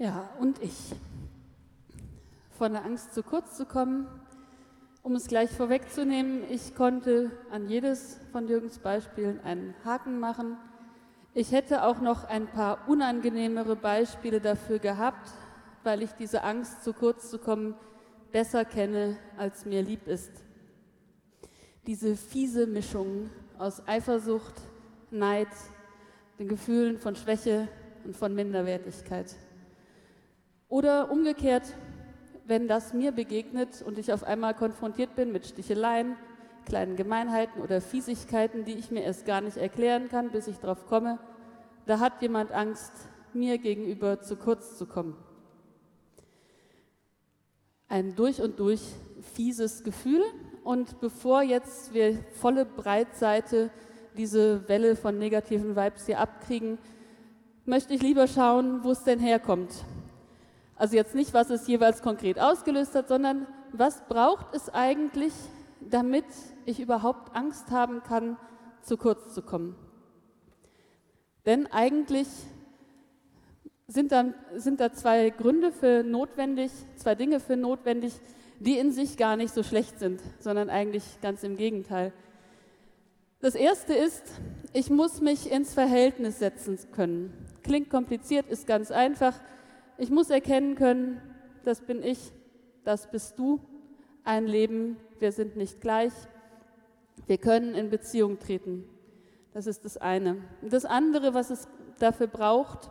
Ja, und ich. Von der Angst zu kurz zu kommen, um es gleich vorwegzunehmen, ich konnte an jedes von Jürgens Beispielen einen Haken machen. Ich hätte auch noch ein paar unangenehmere Beispiele dafür gehabt, weil ich diese Angst, zu kurz zu kommen, besser kenne, als mir lieb ist. Diese fiese Mischung aus Eifersucht, Neid, den Gefühlen von Schwäche und von Minderwertigkeit. Oder umgekehrt, wenn das mir begegnet und ich auf einmal konfrontiert bin mit Sticheleien, kleinen Gemeinheiten oder Fiesigkeiten, die ich mir erst gar nicht erklären kann, bis ich drauf komme, da hat jemand Angst, mir gegenüber zu kurz zu kommen. Ein durch und durch fieses Gefühl. Und bevor jetzt wir volle Breitseite diese Welle von negativen Vibes hier abkriegen, möchte ich lieber schauen, wo es denn herkommt. Also jetzt nicht, was es jeweils konkret ausgelöst hat, sondern was braucht es eigentlich, damit ich überhaupt Angst haben kann, zu kurz zu kommen. Denn eigentlich sind da, sind da zwei Gründe für notwendig, zwei Dinge für notwendig, die in sich gar nicht so schlecht sind, sondern eigentlich ganz im Gegenteil. Das erste ist, ich muss mich ins Verhältnis setzen können. Klingt kompliziert, ist ganz einfach. Ich muss erkennen können, das bin ich, das bist du. Ein Leben, wir sind nicht gleich. Wir können in Beziehung treten. Das ist das eine. Das andere, was es dafür braucht,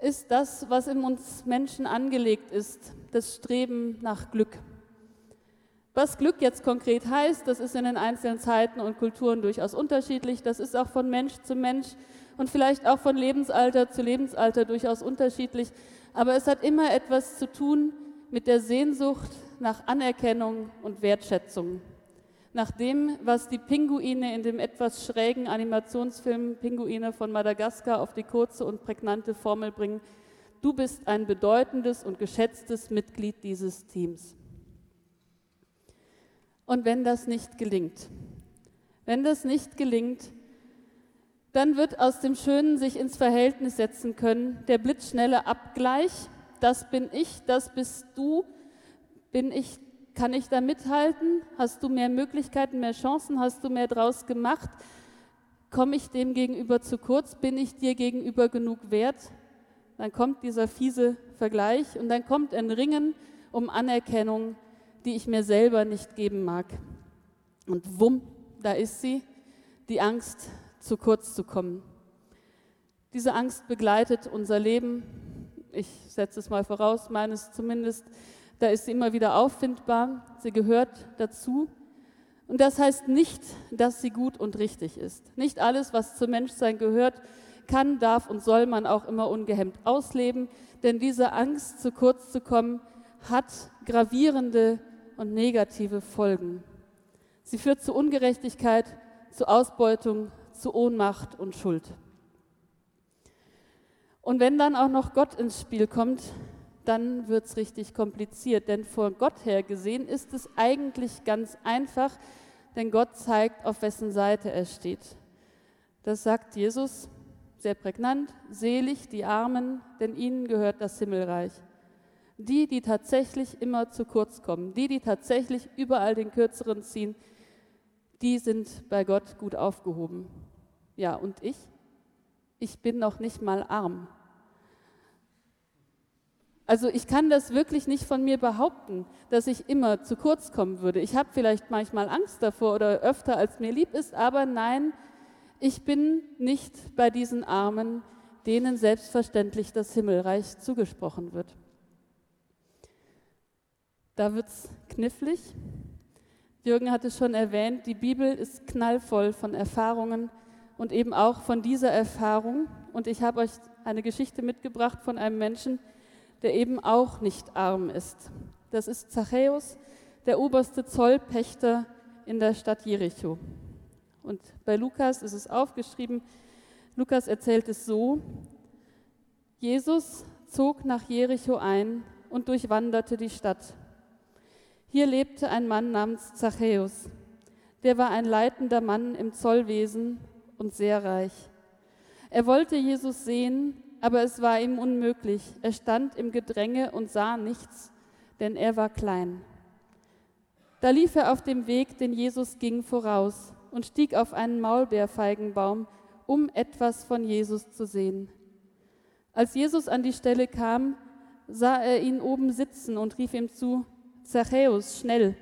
ist das, was in uns Menschen angelegt ist, das Streben nach Glück. Was Glück jetzt konkret heißt, das ist in den einzelnen Zeiten und Kulturen durchaus unterschiedlich. Das ist auch von Mensch zu Mensch und vielleicht auch von Lebensalter zu Lebensalter durchaus unterschiedlich aber es hat immer etwas zu tun mit der Sehnsucht nach Anerkennung und Wertschätzung. Nach dem, was die Pinguine in dem etwas schrägen Animationsfilm Pinguine von Madagaskar auf die kurze und prägnante Formel bringen, du bist ein bedeutendes und geschätztes Mitglied dieses Teams. Und wenn das nicht gelingt, wenn das nicht gelingt, dann wird aus dem Schönen sich ins Verhältnis setzen können der blitzschnelle Abgleich, das bin ich, das bist du, bin ich, kann ich da mithalten? Hast du mehr Möglichkeiten, mehr Chancen? Hast du mehr draus gemacht? Komme ich dem gegenüber zu kurz? Bin ich dir gegenüber genug wert? Dann kommt dieser fiese Vergleich und dann kommt ein Ringen um Anerkennung, die ich mir selber nicht geben mag. Und wumm, da ist sie, die Angst, zu kurz zu kommen. Diese Angst begleitet unser Leben. Ich setze es mal voraus, meines zumindest. Da ist sie immer wieder auffindbar. Sie gehört dazu. Und das heißt nicht, dass sie gut und richtig ist. Nicht alles, was zum Menschsein gehört, kann, darf und soll man auch immer ungehemmt ausleben. Denn diese Angst, zu kurz zu kommen, hat gravierende und negative Folgen. Sie führt zu Ungerechtigkeit, zu Ausbeutung, zu Ohnmacht und Schuld. Und wenn dann auch noch Gott ins Spiel kommt, dann wird es richtig kompliziert. Denn vor Gott her gesehen ist es eigentlich ganz einfach, denn Gott zeigt, auf wessen Seite er steht. Das sagt Jesus sehr prägnant, selig die Armen, denn ihnen gehört das Himmelreich. Die, die tatsächlich immer zu kurz kommen, die, die tatsächlich überall den Kürzeren ziehen, die sind bei Gott gut aufgehoben. Ja, und ich? Ich bin noch nicht mal arm. Also ich kann das wirklich nicht von mir behaupten, dass ich immer zu kurz kommen würde. Ich habe vielleicht manchmal Angst davor oder öfter, als mir lieb ist, aber nein, ich bin nicht bei diesen Armen, denen selbstverständlich das Himmelreich zugesprochen wird. Da wird es knifflig. Jürgen hat es schon erwähnt, die Bibel ist knallvoll von Erfahrungen und eben auch von dieser Erfahrung. Und ich habe euch eine Geschichte mitgebracht von einem Menschen, der eben auch nicht arm ist. Das ist Zachäus, der oberste Zollpächter in der Stadt Jericho. Und bei Lukas ist es aufgeschrieben, Lukas erzählt es so, Jesus zog nach Jericho ein und durchwanderte die Stadt. Hier lebte ein Mann namens Zachäus. Der war ein leitender Mann im Zollwesen und sehr reich. Er wollte Jesus sehen, aber es war ihm unmöglich. Er stand im Gedränge und sah nichts, denn er war klein. Da lief er auf dem Weg, den Jesus ging, voraus und stieg auf einen Maulbeerfeigenbaum, um etwas von Jesus zu sehen. Als Jesus an die Stelle kam, sah er ihn oben sitzen und rief ihm zu, Zachäus, schnell,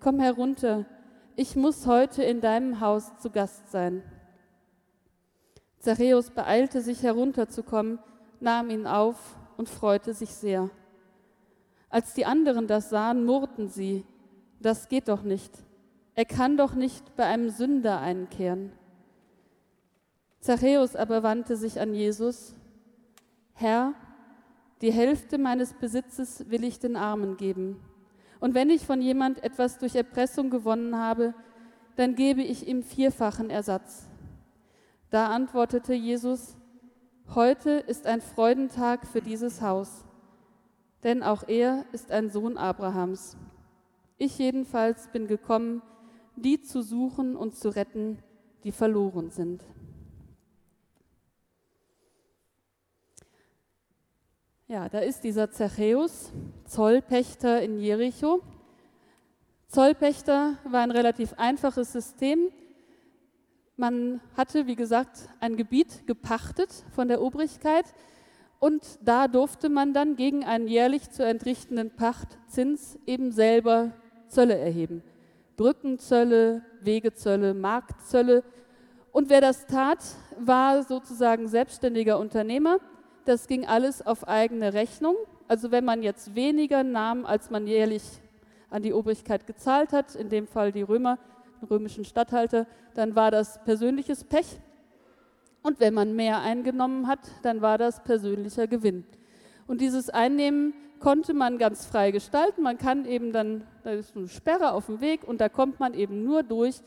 komm herunter, ich muss heute in deinem Haus zu Gast sein. Zachäus beeilte sich herunterzukommen, nahm ihn auf und freute sich sehr. Als die anderen das sahen, murrten sie, das geht doch nicht. Er kann doch nicht bei einem Sünder einkehren. Zachäus aber wandte sich an Jesus, Herr, die Hälfte meines Besitzes will ich den Armen geben. Und wenn ich von jemand etwas durch Erpressung gewonnen habe, dann gebe ich ihm vierfachen Ersatz. Da antwortete Jesus, heute ist ein Freudentag für dieses Haus, denn auch er ist ein Sohn Abrahams. Ich jedenfalls bin gekommen, die zu suchen und zu retten, die verloren sind. Ja, da ist dieser Zachäus, Zollpächter in Jericho. Zollpächter war ein relativ einfaches System. Man hatte, wie gesagt, ein Gebiet gepachtet von der Obrigkeit und da durfte man dann gegen einen jährlich zu entrichtenden Pachtzins eben selber Zölle erheben. Brückenzölle, Wegezölle, Marktzölle. Und wer das tat, war sozusagen selbstständiger Unternehmer. Das ging alles auf eigene Rechnung. Also wenn man jetzt weniger nahm, als man jährlich an die Obrigkeit gezahlt hat, in dem Fall die Römer, römischen Statthalter, dann war das persönliches Pech. Und wenn man mehr eingenommen hat, dann war das persönlicher Gewinn. Und dieses Einnehmen konnte man ganz frei gestalten. Man kann eben dann, da ist eine Sperre auf dem Weg und da kommt man eben nur durch,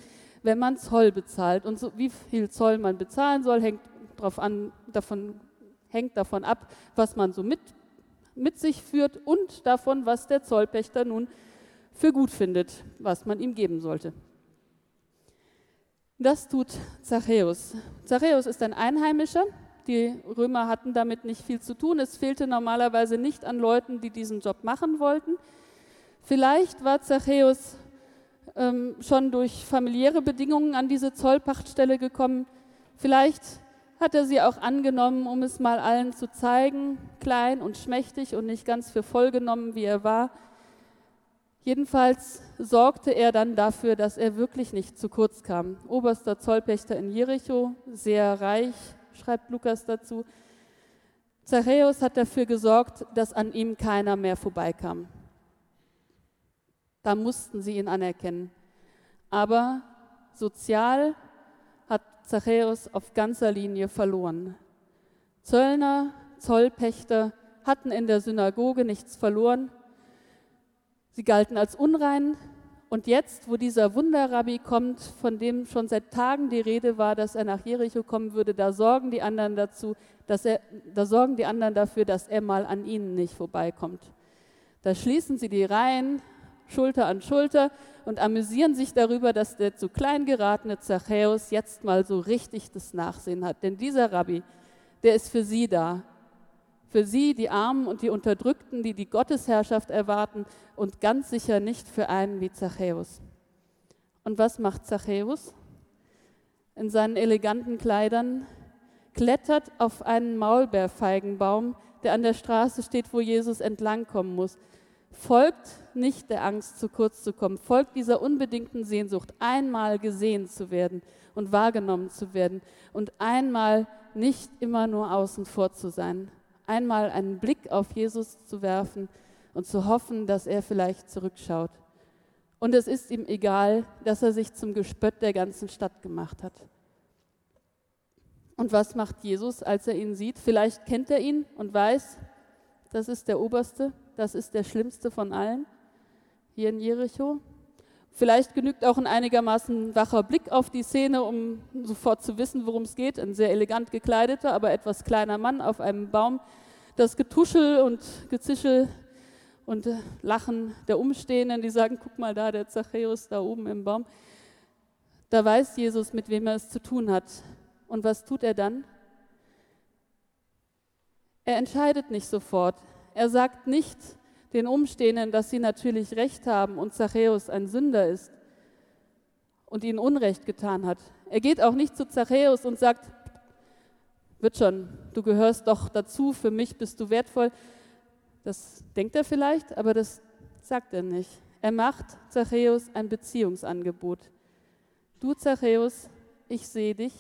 wenn man Zoll bezahlt. Und so, wie viel Zoll man bezahlen soll, hängt, drauf an, davon, hängt davon ab, was man so mit, mit sich führt und davon, was der Zollpächter nun für gut findet, was man ihm geben sollte. Das tut Zachäus. Zachäus ist ein Einheimischer. Die Römer hatten damit nicht viel zu tun. Es fehlte normalerweise nicht an Leuten, die diesen Job machen wollten. Vielleicht war Zachäus ähm, schon durch familiäre Bedingungen an diese Zollpachtstelle gekommen. Vielleicht hat er sie auch angenommen, um es mal allen zu zeigen, klein und schmächtig und nicht ganz für voll genommen, wie er war. Jedenfalls sorgte er dann dafür, dass er wirklich nicht zu kurz kam. Oberster Zollpächter in Jericho, sehr reich, schreibt Lukas dazu. Zachäus hat dafür gesorgt, dass an ihm keiner mehr vorbeikam. Da mussten sie ihn anerkennen. Aber sozial hat Zachäus auf ganzer Linie verloren. Zöllner, Zollpächter hatten in der Synagoge nichts verloren, Sie galten als unrein. Und jetzt, wo dieser Wunderrabbi kommt, von dem schon seit Tagen die Rede war, dass er nach Jericho kommen würde, da sorgen die anderen dazu, dass er, da sorgen die anderen dafür, dass er mal an ihnen nicht vorbeikommt. Da schließen sie die Reihen Schulter an Schulter und amüsieren sich darüber, dass der zu klein geratene Zachäus jetzt mal so richtig das Nachsehen hat. Denn dieser Rabbi, der ist für sie da für sie, die Armen und die Unterdrückten, die die Gottesherrschaft erwarten und ganz sicher nicht für einen wie Zachäus. Und was macht Zachäus? In seinen eleganten Kleidern klettert auf einen Maulbeerfeigenbaum, der an der Straße steht, wo Jesus entlangkommen muss. Folgt nicht der Angst, zu kurz zu kommen, folgt dieser unbedingten Sehnsucht, einmal gesehen zu werden und wahrgenommen zu werden und einmal nicht immer nur außen vor zu sein, einmal einen Blick auf Jesus zu werfen und zu hoffen, dass er vielleicht zurückschaut. Und es ist ihm egal, dass er sich zum Gespött der ganzen Stadt gemacht hat. Und was macht Jesus, als er ihn sieht? Vielleicht kennt er ihn und weiß, das ist der Oberste, das ist der Schlimmste von allen hier in Jericho. Vielleicht genügt auch ein einigermaßen wacher Blick auf die Szene, um sofort zu wissen, worum es geht. Ein sehr elegant gekleideter, aber etwas kleiner Mann auf einem Baum. Das Getuschel und Gezischel und äh, Lachen der Umstehenden, die sagen, guck mal da, der Zachäus da oben im Baum. Da weiß Jesus, mit wem er es zu tun hat. Und was tut er dann? Er entscheidet nicht sofort. Er sagt nicht den Umstehenden, dass sie natürlich recht haben und Zachäus ein Sünder ist und ihnen Unrecht getan hat. Er geht auch nicht zu Zachäus und sagt, wird schon, du gehörst doch dazu, für mich bist du wertvoll. Das denkt er vielleicht, aber das sagt er nicht. Er macht Zachäus ein Beziehungsangebot. Du Zachäus, ich sehe dich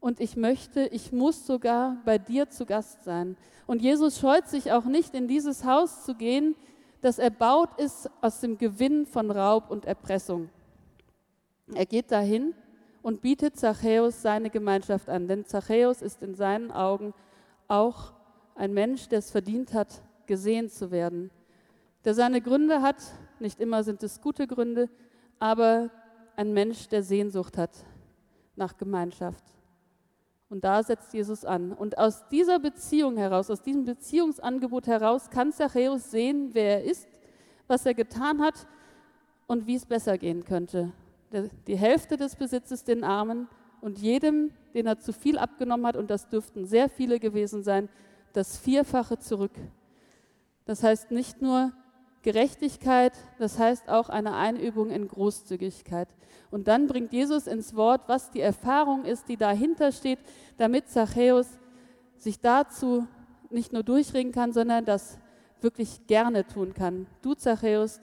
und ich möchte, ich muss sogar bei dir zu Gast sein. Und Jesus scheut sich auch nicht, in dieses Haus zu gehen, das erbaut ist aus dem Gewinn von Raub und Erpressung. Er geht dahin und bietet Zachäus seine Gemeinschaft an, denn Zachäus ist in seinen Augen auch ein Mensch, der es verdient hat, gesehen zu werden, der seine Gründe hat, nicht immer sind es gute Gründe, aber ein Mensch, der Sehnsucht hat nach Gemeinschaft. Und da setzt Jesus an. Und aus dieser Beziehung heraus, aus diesem Beziehungsangebot heraus, kann Zachäus sehen, wer er ist, was er getan hat und wie es besser gehen könnte. Die Hälfte des Besitzes den Armen und jedem, den er zu viel abgenommen hat, und das dürften sehr viele gewesen sein, das Vierfache zurück. Das heißt nicht nur Gerechtigkeit, das heißt auch eine Einübung in Großzügigkeit. Und dann bringt Jesus ins Wort, was die Erfahrung ist, die dahinter steht, damit Zachäus sich dazu nicht nur durchringen kann, sondern das wirklich gerne tun kann. Du, Zachäus,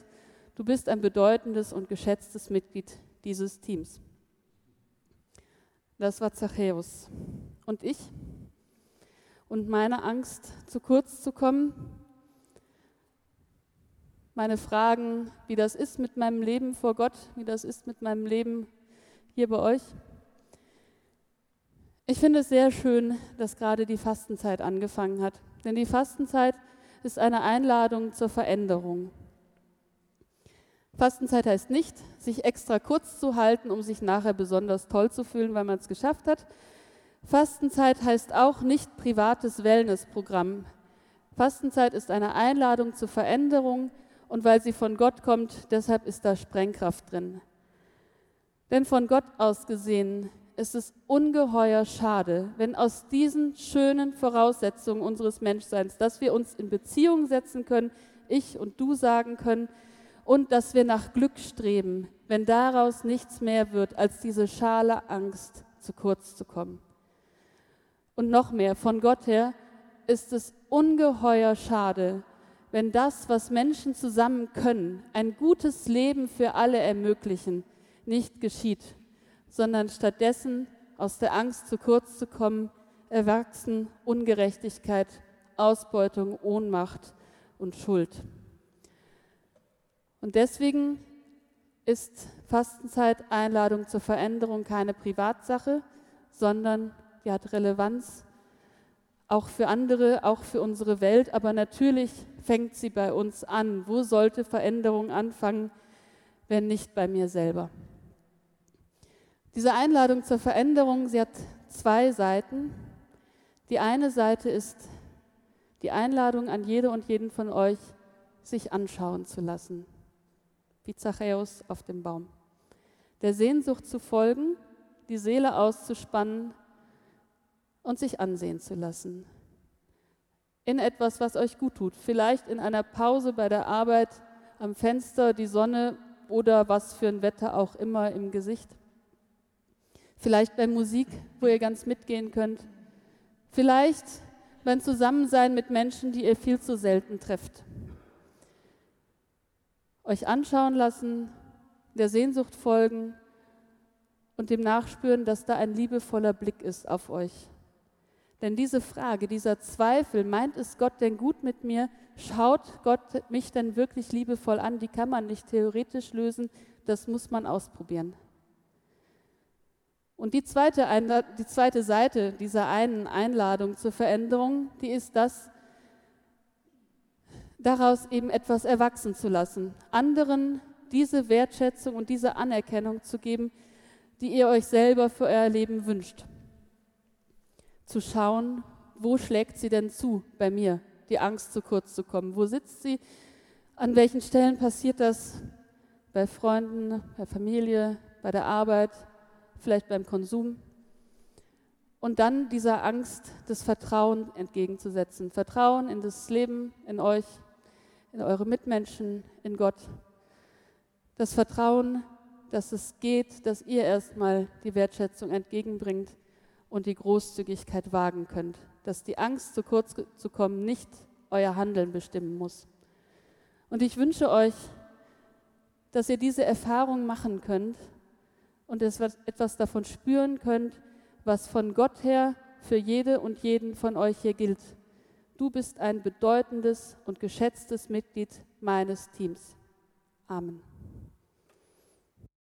du bist ein bedeutendes und geschätztes Mitglied dieses Teams. Das war Zachäus. Und ich? Und meine Angst, zu kurz zu kommen, meine Fragen, wie das ist mit meinem Leben vor Gott, wie das ist mit meinem Leben hier bei euch. Ich finde es sehr schön, dass gerade die Fastenzeit angefangen hat, denn die Fastenzeit ist eine Einladung zur Veränderung. Fastenzeit heißt nicht, sich extra kurz zu halten, um sich nachher besonders toll zu fühlen, weil man es geschafft hat. Fastenzeit heißt auch nicht privates Wellnessprogramm. Fastenzeit ist eine Einladung zur Veränderung, und weil sie von Gott kommt, deshalb ist da Sprengkraft drin. Denn von Gott aus gesehen ist es ungeheuer schade, wenn aus diesen schönen Voraussetzungen unseres Menschseins, dass wir uns in Beziehung setzen können, ich und du sagen können, und dass wir nach Glück streben, wenn daraus nichts mehr wird als diese schale Angst, zu kurz zu kommen. Und noch mehr, von Gott her ist es ungeheuer schade, wenn das, was Menschen zusammen können, ein gutes Leben für alle ermöglichen, nicht geschieht, sondern stattdessen aus der Angst zu kurz zu kommen, erwachsen Ungerechtigkeit, Ausbeutung, Ohnmacht und Schuld. Und deswegen ist Fastenzeit Einladung zur Veränderung keine Privatsache, sondern die hat Relevanz auch für andere, auch für unsere Welt, aber natürlich fängt sie bei uns an. Wo sollte Veränderung anfangen, wenn nicht bei mir selber? Diese Einladung zur Veränderung, sie hat zwei Seiten. Die eine Seite ist die Einladung an jede und jeden von euch, sich anschauen zu lassen, wie Zachäus auf dem Baum. Der Sehnsucht zu folgen, die Seele auszuspannen und sich ansehen zu lassen. In etwas, was euch gut tut. Vielleicht in einer Pause bei der Arbeit, am Fenster, die Sonne oder was für ein Wetter auch immer im Gesicht. Vielleicht bei Musik, wo ihr ganz mitgehen könnt. Vielleicht beim Zusammensein mit Menschen, die ihr viel zu selten trefft. Euch anschauen lassen, der Sehnsucht folgen und dem nachspüren, dass da ein liebevoller Blick ist auf euch. Denn diese Frage, dieser Zweifel, meint es Gott denn gut mit mir? Schaut Gott mich denn wirklich liebevoll an? Die kann man nicht theoretisch lösen, das muss man ausprobieren. Und die zweite, die zweite Seite dieser einen Einladung zur Veränderung, die ist das, daraus eben etwas erwachsen zu lassen, anderen diese Wertschätzung und diese Anerkennung zu geben, die ihr euch selber für euer Leben wünscht zu schauen, wo schlägt sie denn zu bei mir, die Angst zu kurz zu kommen? Wo sitzt sie? An welchen Stellen passiert das? Bei Freunden, bei Familie, bei der Arbeit, vielleicht beim Konsum? und dann dieser Angst das Vertrauen entgegenzusetzen. Vertrauen in das Leben, in euch, in eure Mitmenschen, in Gott. Das Vertrauen, dass es geht, dass ihr erstmal die Wertschätzung entgegenbringt und die Großzügigkeit wagen könnt. Dass die Angst, zu kurz zu kommen, nicht euer Handeln bestimmen muss. Und ich wünsche euch, dass ihr diese Erfahrung machen könnt und etwas davon spüren könnt, was von Gott her für jede und jeden von euch hier gilt. Du bist ein bedeutendes und geschätztes Mitglied meines Teams. Amen.